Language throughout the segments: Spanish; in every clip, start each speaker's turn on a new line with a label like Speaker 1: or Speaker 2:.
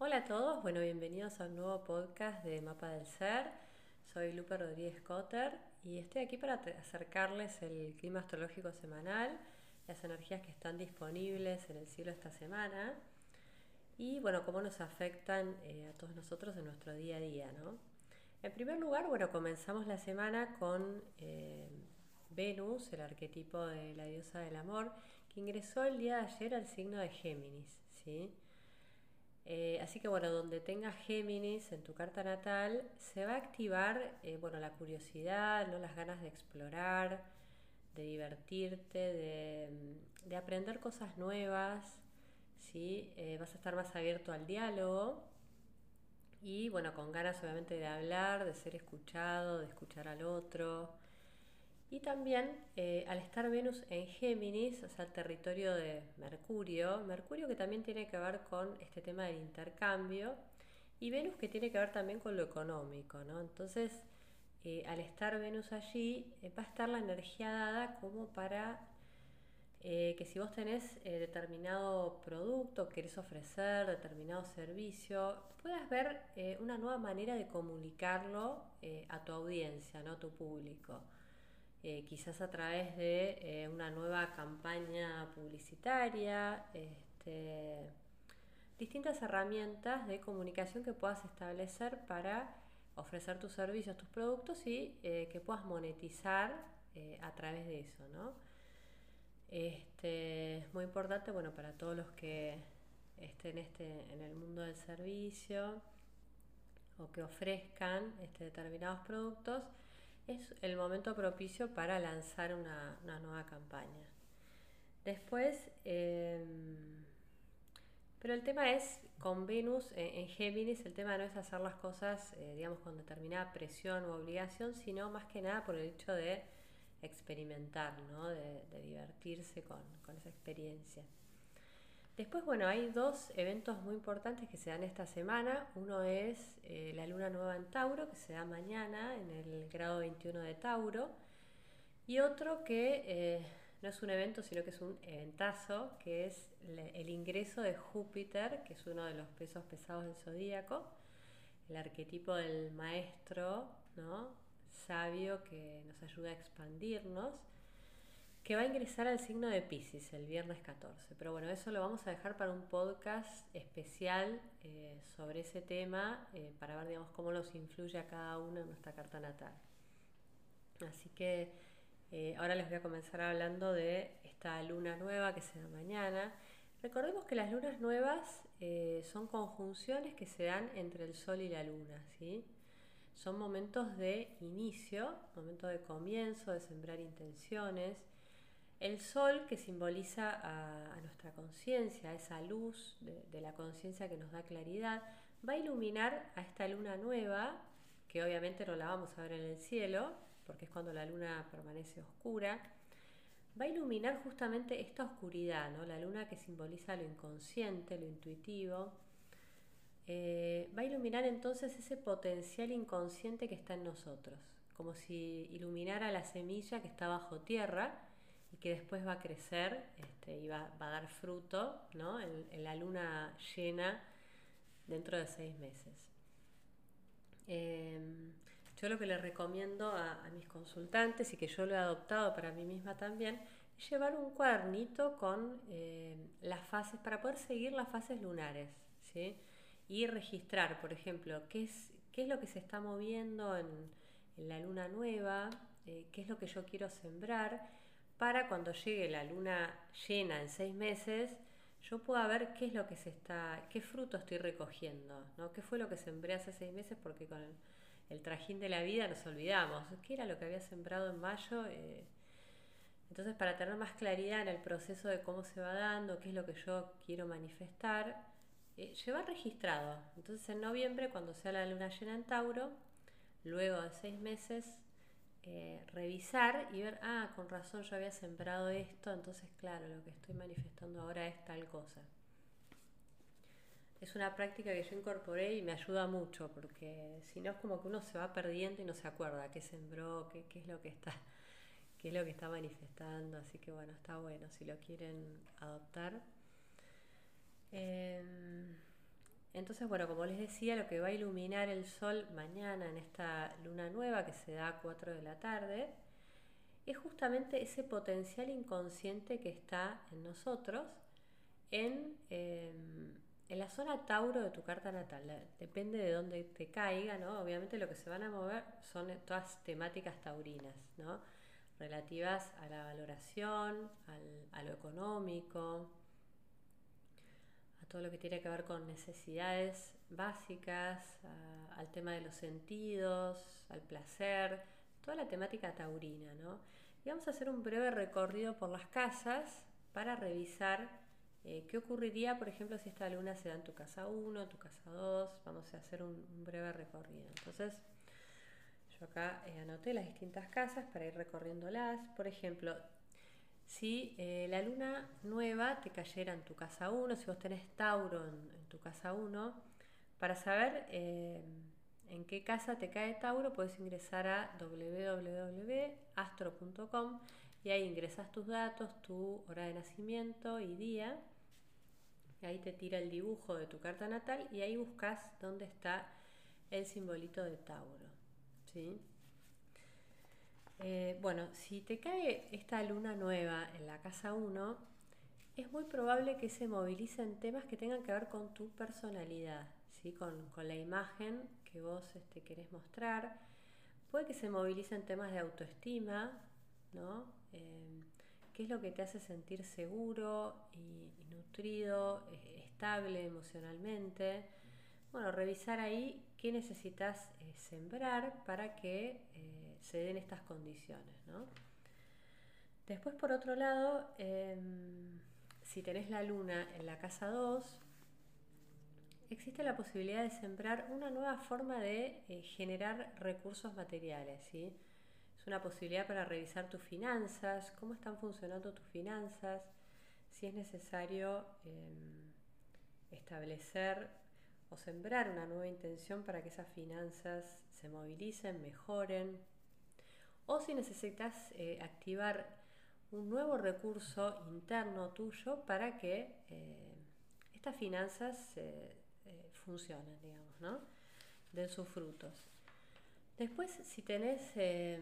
Speaker 1: Hola a todos, bueno, bienvenidos a un nuevo podcast de Mapa del Ser. Soy Lupe Rodríguez Cotter y estoy aquí para acercarles el clima astrológico semanal, las energías que están disponibles en el cielo esta semana y, bueno, cómo nos afectan eh, a todos nosotros en nuestro día a día, ¿no? En primer lugar, bueno, comenzamos la semana con eh, Venus, el arquetipo de la diosa del amor, que ingresó el día de ayer al signo de Géminis, ¿sí? Eh, así que bueno, donde tengas Géminis en tu carta natal, se va a activar eh, bueno, la curiosidad, ¿no? las ganas de explorar, de divertirte, de, aprender cosas nuevas, ¿sí? Eh, vas a estar más abierto al diálogo y bueno, con ganas obviamente de hablar, de ser escuchado, de escuchar al otro. Y también eh, al estar Venus en Géminis, o sea, territorio de Mercurio, Mercurio que también tiene que ver con este tema del intercambio, y Venus que tiene que ver también con lo económico, ¿no? Entonces, eh, al estar Venus allí, eh, va a estar la energía dada como para que si vos tenés determinado producto, querés ofrecer determinado servicio, puedas ver una nueva manera de comunicarlo a tu audiencia, ¿no? a tu público. Eh, quizás a través de eh, una nueva campaña publicitaria, este, distintas herramientas de comunicación que puedas establecer para ofrecer tus servicios, tus productos y eh, que puedas monetizar a través de eso, ¿no? Este, es muy importante, bueno, para todos los que estén este, en el mundo del servicio o que ofrezcan este, determinados productos, es el momento propicio para lanzar una, nueva campaña. Después, em, pero el tema es, con Venus en, Géminis, el tema no es hacer las cosas, eh, digamos, con determinada presión u obligación, sino más que nada por el hecho de experimentar, ¿no? de, divertirse con esa experiencia. Después, bueno, hay dos eventos muy importantes que se dan esta semana. Uno es eh, la luna nueva en Tauro, que se da mañana en el grado 21 de Tauro. Y otro que eh, no es un evento, sino que es un eventazo, que es el ingreso de Júpiter, que es uno de los pesos pesados del zodíaco, el arquetipo del maestro, ¿no? Sabio que nos ayuda a expandirnos que va a ingresar al signo de Pisces el viernes 14. Pero bueno, eso lo vamos a dejar para un podcast especial eh, sobre ese tema, eh, para ver, digamos, cómo nos influye a cada uno en nuestra carta natal. Así que eh, ahora les voy a comenzar hablando de esta luna nueva que se da mañana. Recordemos que las lunas nuevas son conjunciones que se dan entre el Sol y la Luna, ¿sí? Son momentos de inicio, momentos de comienzo, de sembrar intenciones, el sol que simboliza a, nuestra conciencia, esa luz de, la conciencia que nos da claridad, va a iluminar a esta luna nueva, que obviamente no la vamos a ver en el cielo, porque es cuando la luna permanece oscura, va a iluminar justamente esta oscuridad, ¿no? la luna que simboliza lo inconsciente, lo intuitivo, eh, va a iluminar entonces ese potencial inconsciente que está en nosotros, como si iluminara la semilla que está bajo tierra, y que después va a crecer este, y va, a dar fruto ¿no? en, la luna llena dentro de seis meses. Em, yo lo que le recomiendo a, mis consultantes y que yo lo he adoptado para mí misma también es llevar un cuadernito con em, las fases para poder seguir las fases lunares ¿sí? y registrar, por ejemplo, qué es, qué es lo que se está moviendo en, la luna nueva, eh, qué es lo que yo quiero sembrar para cuando llegue la luna llena en seis meses, yo pueda ver qué es lo que se está, qué fruto estoy recogiendo, ¿no? qué fue lo que sembré hace seis meses, porque con el, trajín de la vida nos olvidamos, qué era lo que había sembrado en mayo. Eh, entonces, para tener más claridad en el proceso de cómo se va dando, qué es lo que yo quiero manifestar, eh, llevar registrado. Entonces, en noviembre, cuando sea la luna llena en Tauro, luego de seis meses, eh, revisar y ver, ah, con razón yo había sembrado esto, entonces claro, lo que estoy manifestando ahora es tal cosa. Es una práctica que yo incorporé y me ayuda mucho, porque si no es como que uno se va perdiendo y no se acuerda qué sembró, qué, qué es lo que está, qué es lo que está manifestando, así que bueno, está bueno si lo quieren adoptar. Em, entonces, bueno, como les decía, lo que va a iluminar el sol mañana en esta luna nueva que se da a 4 de la tarde, es justamente ese potencial inconsciente que está en nosotros en, em, en la zona Tauro de tu carta natal. Depende de dónde te caiga, ¿no? Obviamente lo que se van a mover son todas temáticas taurinas, ¿no? Relativas a la valoración, a lo económico, todo lo que tiene que ver con necesidades básicas, al tema de los sentidos, al placer, toda la temática taurina, ¿no? Y vamos a hacer un breve recorrido por las casas para revisar eh, qué ocurriría, por ejemplo, si esta luna se da en tu casa 1, tu casa 2. Vamos a hacer un, breve recorrido. Entonces, yo acá eh, anoté las distintas casas para ir recorriéndolas. Por ejemplo, si eh, la luna nueva te cayera en tu casa 1, si vos tenés Tauro en, tu casa 1, para saber en qué casa te cae Tauro, puedes ingresar a www.astro.com y ahí ingresas tus datos, tu hora de nacimiento y día. ahí te tira el dibujo de tu carta natal y ahí buscas dónde está el simbolito de Tauro. ¿sí? Eh, bueno, si te cae esta luna nueva en la casa 1, es muy probable que se movilicen temas que tengan que ver con tu personalidad, ¿sí? con, con la imagen que vos este, querés mostrar. Puede que se movilicen temas de autoestima, ¿no? Eh, ¿Qué es lo que te hace sentir seguro y, nutrido, eh, estable emocionalmente? Bueno, revisar ahí qué necesitas eh, sembrar para que se den estas condiciones, ¿no? Después, por otro lado, em, si tenés la luna en la casa 2, existe la posibilidad de sembrar una nueva forma de eh, generar recursos materiales. ¿sí? Es una posibilidad para revisar tus finanzas, cómo están funcionando tus finanzas, si es necesario em, establecer o sembrar una nueva intención para que esas finanzas se movilicen, mejoren, o si necesitas eh, activar un nuevo recurso interno tuyo para que eh, estas finanzas se funcionan, digamos, ¿no? Den sus frutos. Después, si tenés eh,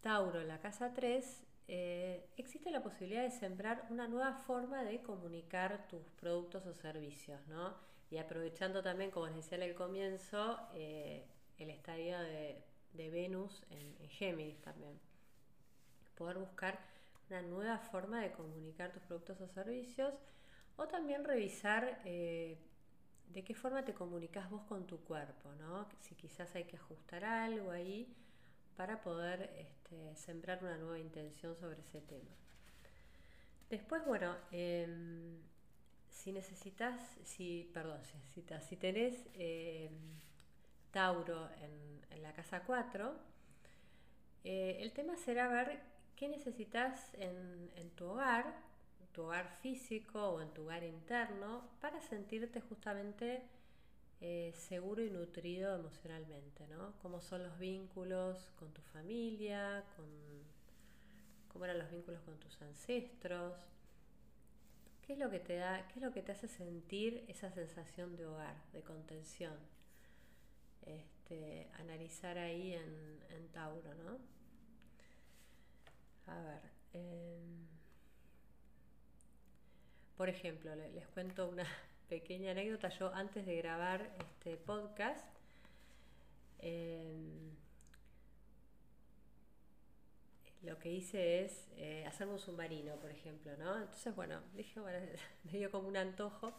Speaker 1: Tauro en la casa 3, eh, existe la posibilidad de sembrar una nueva forma de comunicar tus productos o servicios, ¿no? Y aprovechando también, como les decía en el comienzo, eh, el estadio de, Venus en, en, Géminis también. Poder buscar una nueva forma de comunicar tus productos o servicios o también revisar de qué forma te comunicas vos con tu cuerpo, ¿no? Si quizás hay que ajustar algo ahí para poder este, sembrar una nueva intención sobre ese tema. Después, bueno, em, si necesitas, si, perdón, si necesitas, si tenés em, Tauro en, la casa 4, eh, el tema será ver qué necesitas en, en tu hogar tu hogar físico o en tu hogar interno para sentirte justamente eh, seguro y nutrido emocionalmente, ¿no? Cómo son los vínculos con tu familia, con, cómo eran los vínculos con tus ancestros, qué es lo que te da, qué es lo que te hace sentir esa sensación de hogar, de contención. Este, analizar ahí en, Tauro, ¿no? A ver. Em, por ejemplo, les cuento una pequeña anécdota. Yo antes de grabar este podcast, em, lo que hice es eh, hacerme un submarino, por ejemplo, ¿no? Entonces, bueno, dije, bueno, me dio como un antojo.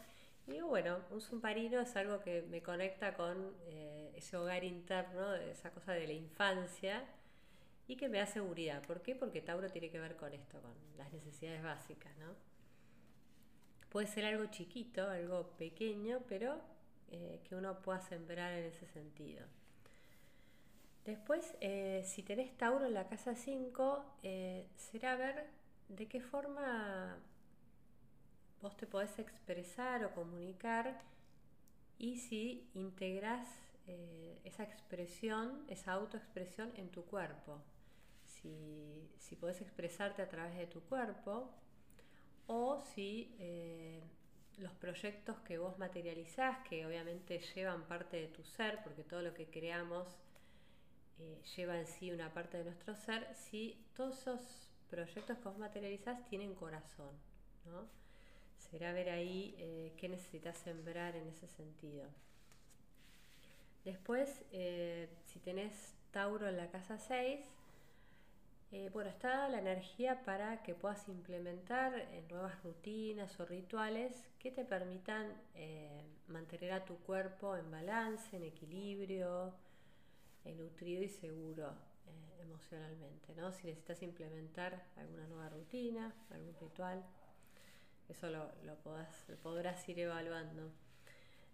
Speaker 1: Y digo, bueno, un submarino es algo que me conecta con eh, ese hogar interno, esa cosa de la infancia, y que me da seguridad. ¿Por qué? Porque Tauro tiene que ver con esto, con las necesidades básicas, ¿no? Puede ser algo chiquito, algo pequeño, pero eh, que uno pueda sembrar en ese sentido. Después, eh, si tenés Tauro en la casa 5, eh, será ver de qué forma vos te podés expresar o comunicar y si integrás esa expresión, esa autoexpresión en tu cuerpo. Si, si podés expresarte a través de tu cuerpo, o si eh, los proyectos que vos materializás, que obviamente llevan parte de tu ser, porque todo lo que creamos eh, lleva en sí una parte de nuestro ser, si todos esos proyectos que vos materializás tienen corazón, ¿no? Será ver ahí eh, qué necesitas sembrar en ese sentido. Después, eh, si tenés Tauro en la casa 6, eh, bueno, está la energía para que puedas implementar nuevas rutinas o rituales que te permitan mantener a tu cuerpo en balance, en equilibrio, nutrido y seguro emocionalmente. ¿no? Si necesitas implementar alguna nueva rutina, algún ritual, eso lo, podrás ir evaluando.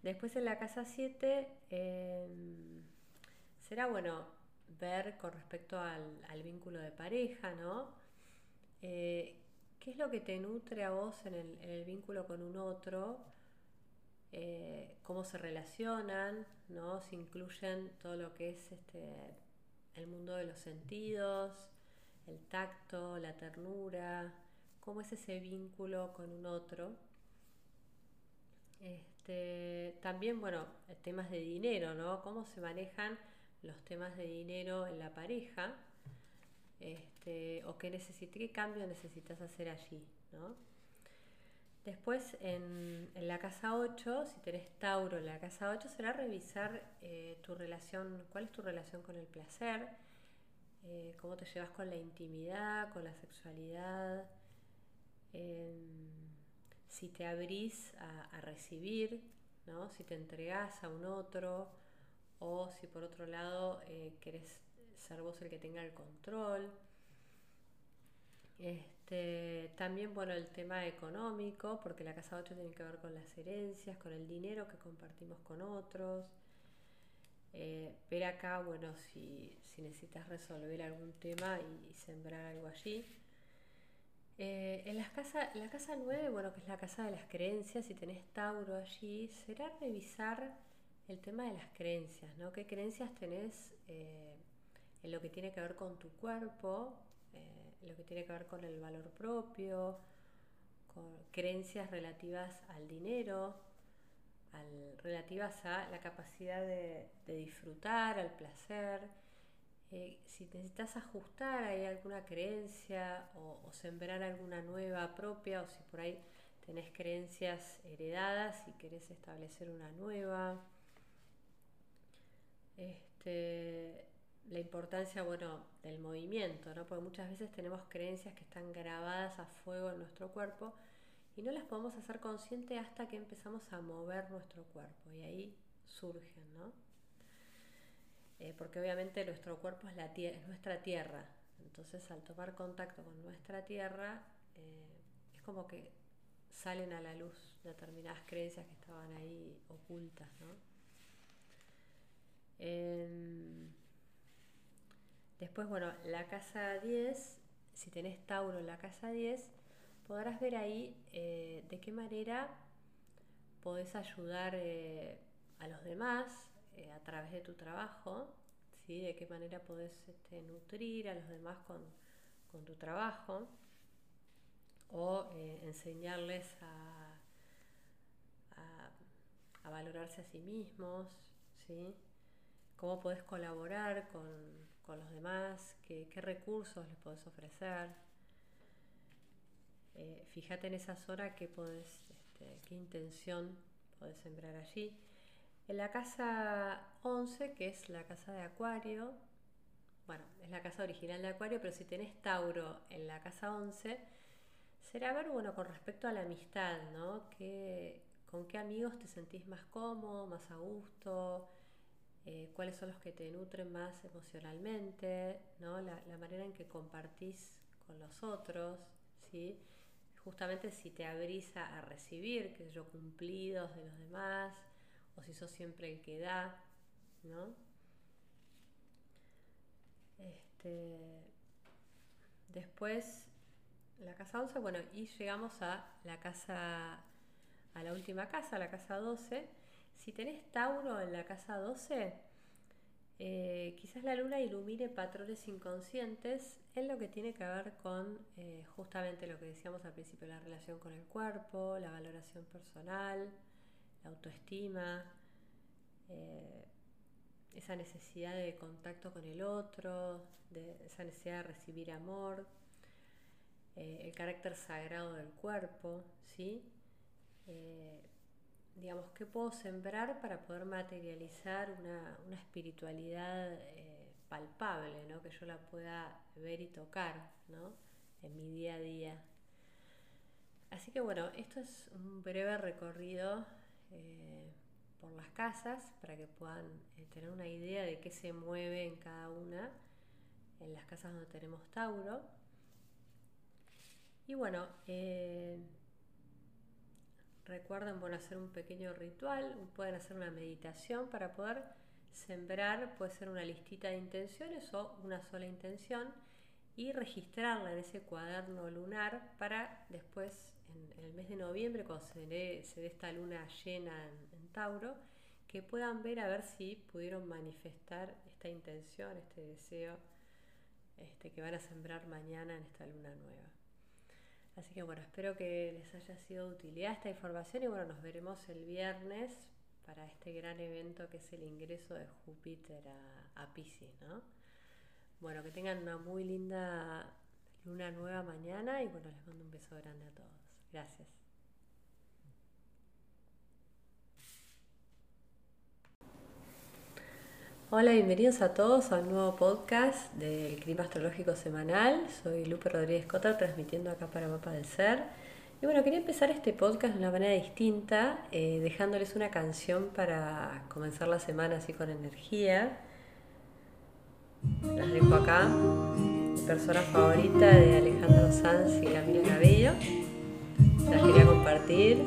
Speaker 1: Después en la casa 7 será bueno ver con respecto al, vínculo de pareja, ¿no? Eh, ¿Qué es lo que te nutre a vos en el, vínculo con un otro? Eh, ¿Cómo se relacionan? ¿no? Si incluyen todo lo que es este, el mundo de los sentidos, el tacto, la ternura, cómo es ese vínculo con un otro. Este, también, bueno, temas de dinero, ¿no? Cómo se manejan los temas de dinero en la pareja, este, o qué, qué cambio necesitas hacer allí. ¿no? Después, en, la casa 8, si tenés Tauro en la casa 8, será revisar eh, tu relación, cuál es tu relación con el placer, eh, cómo te llevas con la intimidad, con la sexualidad, em, si te abrís a, a recibir, ¿no? si te entregás a un otro, o si por otro lado eh, querés ser vos el que tenga el control. Este, también, bueno, el tema económico, porque la casa 8 tiene que ver con las herencias, con el dinero que compartimos con otros. Eh, ver acá, bueno, si, necesitas resolver algún tema y, sembrar algo allí. Eh, en las casa, la casa 9, bueno, que es la casa de las creencias, si tenés Tauro allí, será revisar el tema de las creencias, ¿no? ¿Qué creencias tenés eh, en lo que tiene que ver con tu cuerpo, lo que tiene que ver con el valor propio, con creencias relativas al dinero, relativas a la capacidad de, disfrutar, al placer? Eh, si necesitas ajustar ahí alguna creencia o, o sembrar alguna nueva propia o si por ahí tenés creencias heredadas y querés establecer una nueva. Este, la importancia, bueno, del movimiento, ¿no? Porque muchas veces tenemos creencias que están grabadas a fuego en nuestro cuerpo y no las podemos hacer conscientes hasta que empezamos a mover nuestro cuerpo y ahí surgen, ¿no? Eh, porque obviamente nuestro cuerpo es, la es nuestra tierra, entonces al tomar contacto con nuestra tierra eh, es como que salen a la luz determinadas creencias que estaban ahí ocultas, ¿no? Em, después, bueno, la casa 10, si tenés Tauro en la casa 10, podrás ver ahí eh, de qué manera podés ayudar eh, a los demás eh, a través de tu trabajo, ¿sí? de qué manera podés este, nutrir a los demás con, tu trabajo o enseñarles a, a, a valorarse a sí mismos, ¿sí? cómo podés colaborar con, los demás, qué, recursos les podés ofrecer. Eh, fíjate en esa zona qué, podés, este, qué intención podés sembrar allí. En la casa 11, que es la casa de Acuario, bueno, es la casa original de Acuario, pero si tenés Tauro en la casa 11, será ver, bueno, con respecto a la amistad, ¿no? ¿Con qué amigos te sentís más cómodo, más a gusto? Eh, cuáles son los que te nutren más emocionalmente, ¿no? la, manera en que compartís con los otros, ¿sí? justamente si te abrís a, recibir, que yo, cumplidos de los demás, o si sos siempre el que da, ¿no? Este, después, la casa 11, bueno, y llegamos a la casa, a la última casa, la casa 12, si tenés Tauro en la casa 12, eh, quizás la luna ilumine patrones inconscientes en lo que tiene que ver con eh, justamente lo que decíamos al principio, la relación con el cuerpo, la valoración personal, la autoestima, eh, esa necesidad de contacto con el otro, de esa necesidad de recibir amor, el carácter sagrado del cuerpo, ¿sí? Digamos, qué puedo sembrar para poder materializar una, espiritualidad eh, palpable, ¿no? que yo la pueda ver y tocar ¿no? en mi día a día. Así que bueno, esto es un breve recorrido eh, por las casas para que puedan eh, tener una idea de qué se mueve en cada una en las casas donde tenemos Tauro. Y bueno, Recuerden bueno, hacer un pequeño ritual, pueden hacer una meditación para poder sembrar, puede ser una listita de intenciones o una sola intención y registrarla en ese cuaderno lunar para después, en, el mes de noviembre, cuando se dé, esta luna llena en, Tauro, que puedan ver a ver si pudieron manifestar esta intención, este deseo este, que van a sembrar mañana en esta luna nueva. Así que bueno, espero que les haya sido de utilidad esta información y bueno, nos veremos el viernes para este gran evento que es el ingreso de Júpiter a, a Pisces, ¿no? Bueno, que tengan una muy linda luna nueva mañana y bueno, les mando un beso grande a todos. Gracias. Hola, bienvenidos a todos a un nuevo podcast del Clima Astrológico Semanal. Soy Lupe Rodríguez Cota, transmitiendo acá para Mapa del Ser. Y bueno, quería empezar este podcast de una manera distinta, eh, dejándoles una canción para comenzar la semana así con energía. Las dejo acá. Mi persona favorita de Alejandro Sanz y Camila Cabello. Las quería compartir.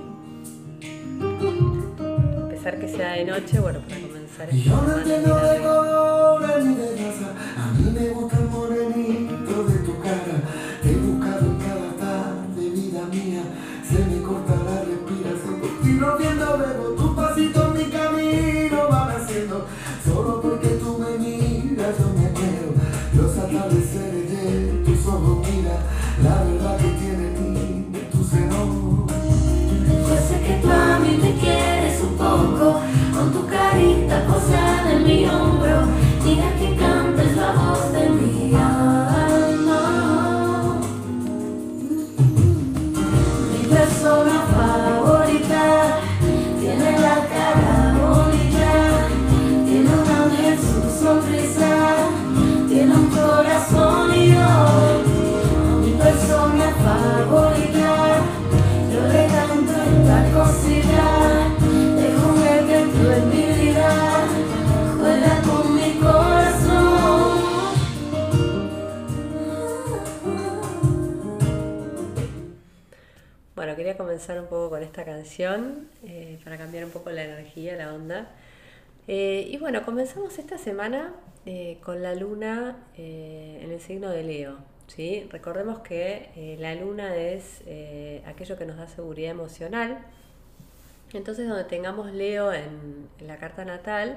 Speaker 1: A pesar que sea de noche, bueno, para yo no entiendo de colores ni de raza, a mí me gusta el morenito de tu cara. Te he buscado en cada tarde, vida mía, se me corta la respiración. Por ti no viendo veo tu pasito en mi camino van haciendo. Solo porque tú me miras, yo me quiero. Los atardeceres de tus ojos, mira, la verdad que tiene quería comenzar un poco con esta canción eh, para cambiar un poco la energía, la onda. Eh, y bueno, comenzamos esta semana eh, con la luna en el signo de Leo. ¿sí? Recordemos que la luna es aquello que nos da seguridad emocional. Entonces, donde tengamos Leo en, la carta natal,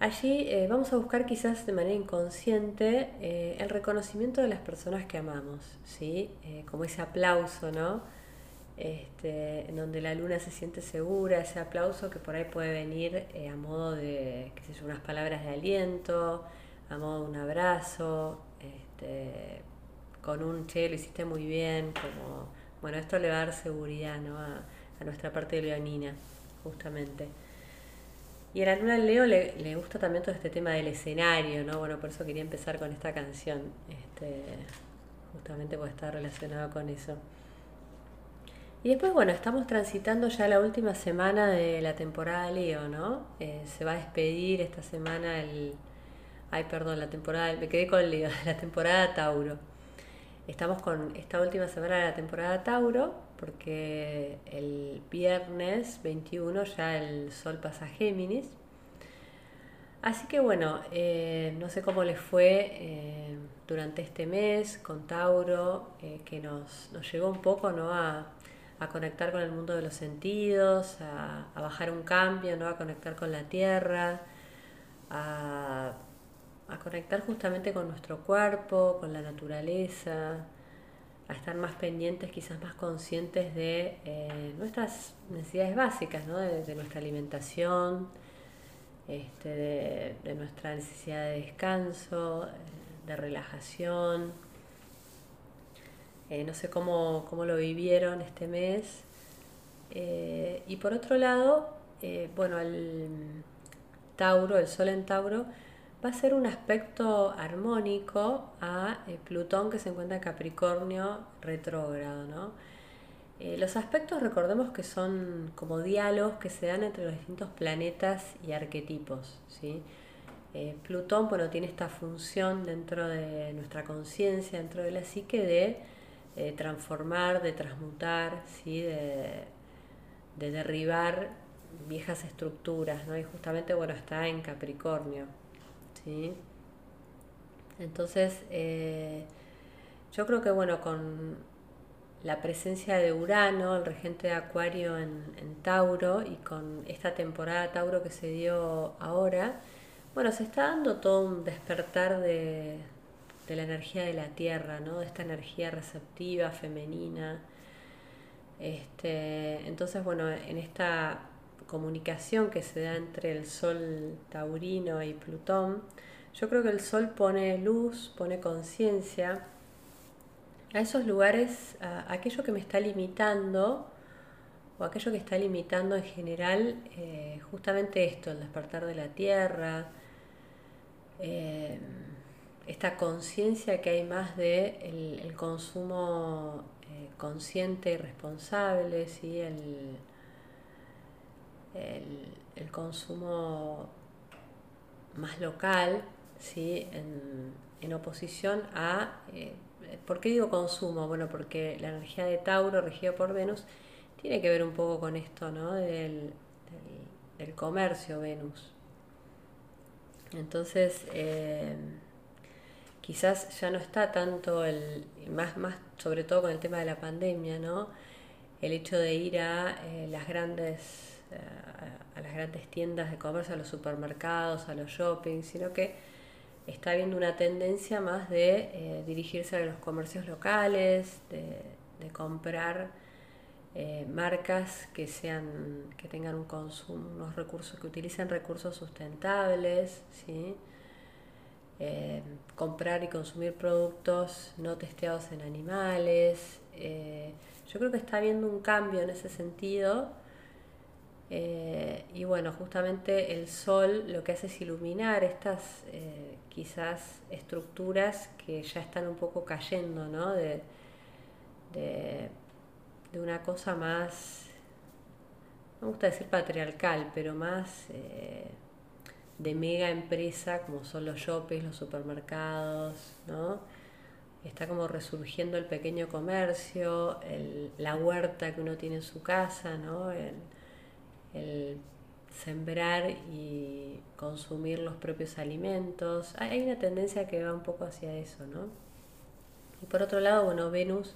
Speaker 1: allí vamos a buscar quizás de manera inconsciente el reconocimiento de las personas que amamos, ¿sí? como ese aplauso, ¿no? Este, en donde la luna se siente segura, ese aplauso que por ahí puede venir eh, a modo de, qué sé yo, unas palabras de aliento, a modo de un abrazo, este, con un che, lo hiciste muy bien, como, bueno, esto le va a dar seguridad ¿no? a, nuestra parte leonina, justamente. Y a la luna Leo le, le, gusta también todo este tema del escenario, ¿no? Bueno, por eso quería empezar con esta canción, este, justamente porque está relacionado con eso. Y después, bueno, estamos transitando ya la última semana de la temporada Leo, ¿no? Eh, se va a despedir esta semana el... Ay, perdón, la temporada... Me quedé con Leo, la temporada Tauro. Estamos con esta última semana de la temporada Tauro porque el viernes 21 ya el Sol pasa a Géminis. Así que bueno, eh, no sé cómo les fue eh, durante este mes con Tauro, que nos, nos llegó un poco ¿no? a a conectar con el mundo de los sentidos, a, bajar un cambio, ¿no? a conectar con la tierra, a, conectar justamente con nuestro cuerpo, con la naturaleza, a estar más pendientes, quizás más conscientes de eh, nuestras necesidades básicas, ¿no? de, nuestra alimentación, este, de, nuestra necesidad de descanso, de relajación. Eh, no sé cómo, cómo, lo vivieron este mes. Eh, y por otro lado, bueno, el Tauro, el Sol en Tauro, va a ser un aspecto armónico a eh, Plutón que se encuentra en Capricornio retrógrado. ¿no? Eh, los aspectos recordemos que son como diálogos que se dan entre los distintos planetas y arquetipos. ¿sí? Eh, Plutón bueno, tiene esta función dentro de nuestra conciencia, dentro de la psique, de transformar, de transmutar, ¿sí? de, de derribar viejas estructuras, ¿no? Y justamente, bueno, está en Capricornio, ¿sí? Entonces, eh, yo creo que, bueno, con la presencia de Urano, el regente de Acuario en, Tauro, y con esta temporada Tauro que se dio ahora, bueno, se está dando todo un despertar de, de la energía de la Tierra, ¿no? De esta energía receptiva, femenina. Este, entonces, bueno, en esta comunicación que se da entre el Sol taurino y Plutón, yo creo que el Sol pone luz, pone conciencia a esos lugares, a aquello que me está limitando o aquello que está limitando en general eh, justamente esto, el despertar de la Tierra, eh, esta conciencia que hay más de el, consumo eh, consciente y responsable, ¿sí? el, el, consumo más local, ¿sí? en, oposición a... Eh, ¿Por qué digo consumo? Bueno, porque la energía de Tauro, regida por Venus, tiene que ver un poco con esto, ¿no? Del, del, comercio Venus. Entonces, eh, quizás ya no está tanto el, más, más sobre todo con el tema de la pandemia, ¿no? El hecho de ir a eh, las grandes a, las grandes tiendas de comercio, a los supermercados, a los shopping, sino que está habiendo una tendencia más de eh, dirigirse a los comercios locales, de, comprar eh, marcas que sean que tengan un consumo, unos recursos que utilicen recursos sustentables, ¿sí? Eh, comprar y consumir productos no testeados en animales. yo creo que está habiendo un cambio en ese sentido eh, y bueno, justamente el sol lo que hace es iluminar estas eh, quizás estructuras que ya están un poco cayendo, ¿no? De, una cosa más, me gusta decir patriarcal, pero más eh, de mega empresa como son los shoppings, los supermercados, ¿no? Está como resurgiendo el pequeño comercio, la huerta que uno tiene en su casa, ¿no? el sembrar y consumir los propios alimentos. Hay una tendencia que va un poco hacia eso, ¿no? Y por otro lado, bueno, Venus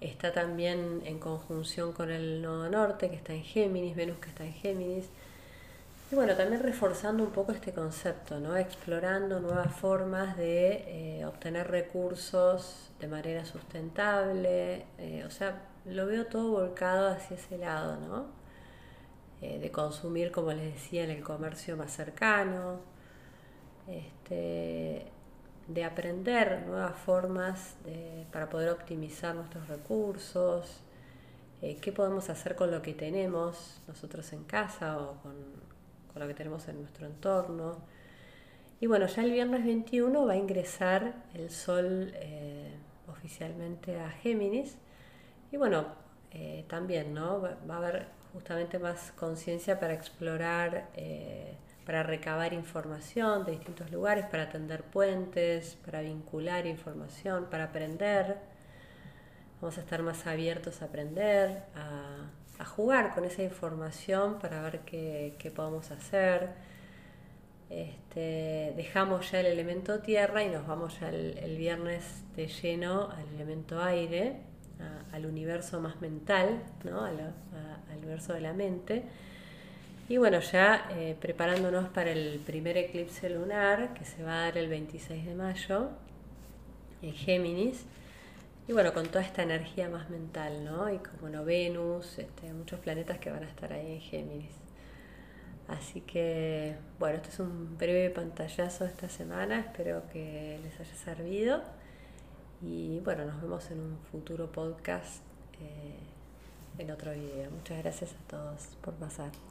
Speaker 1: está también en conjunción con el nodo norte, que está en Géminis, Venus que está en Géminis. Y bueno, también reforzando un poco este concepto, ¿no? Explorando nuevas formas de eh, obtener recursos de manera sustentable. Eh, o sea, lo veo todo volcado hacia ese lado, ¿no? Eh, de consumir, como les decía, en el comercio más cercano, este, de aprender nuevas formas para poder optimizar nuestros recursos, qué podemos hacer con lo que tenemos nosotros en casa o con, lo que tenemos en nuestro entorno. Y bueno, ya el viernes 21 va a ingresar el Sol eh, oficialmente a Géminis. Y bueno, también, ¿no? Va, a haber justamente más conciencia para explorar, eh, para recabar información de distintos lugares, para atender puentes, para vincular información, para aprender. Vamos a estar más abiertos a aprender, a, jugar con esa información para ver qué, podemos hacer. Este, dejamos ya el elemento tierra y nos vamos ya el viernes de lleno al elemento aire al universo más mental, ¿no? al universo de la mente. Y bueno, ya eh, preparándonos para el primer eclipse lunar que se va a dar el 26 de mayo en Géminis. Y bueno, con toda esta energía más mental, ¿no? Y como bueno, Venus, este, muchos planetas que van a estar ahí en Géminis. Así que, bueno, este es un breve pantallazo esta semana, espero que les haya servido. Y bueno, nos vemos en un futuro podcast, eh, en otro video. Muchas gracias a todos por pasar.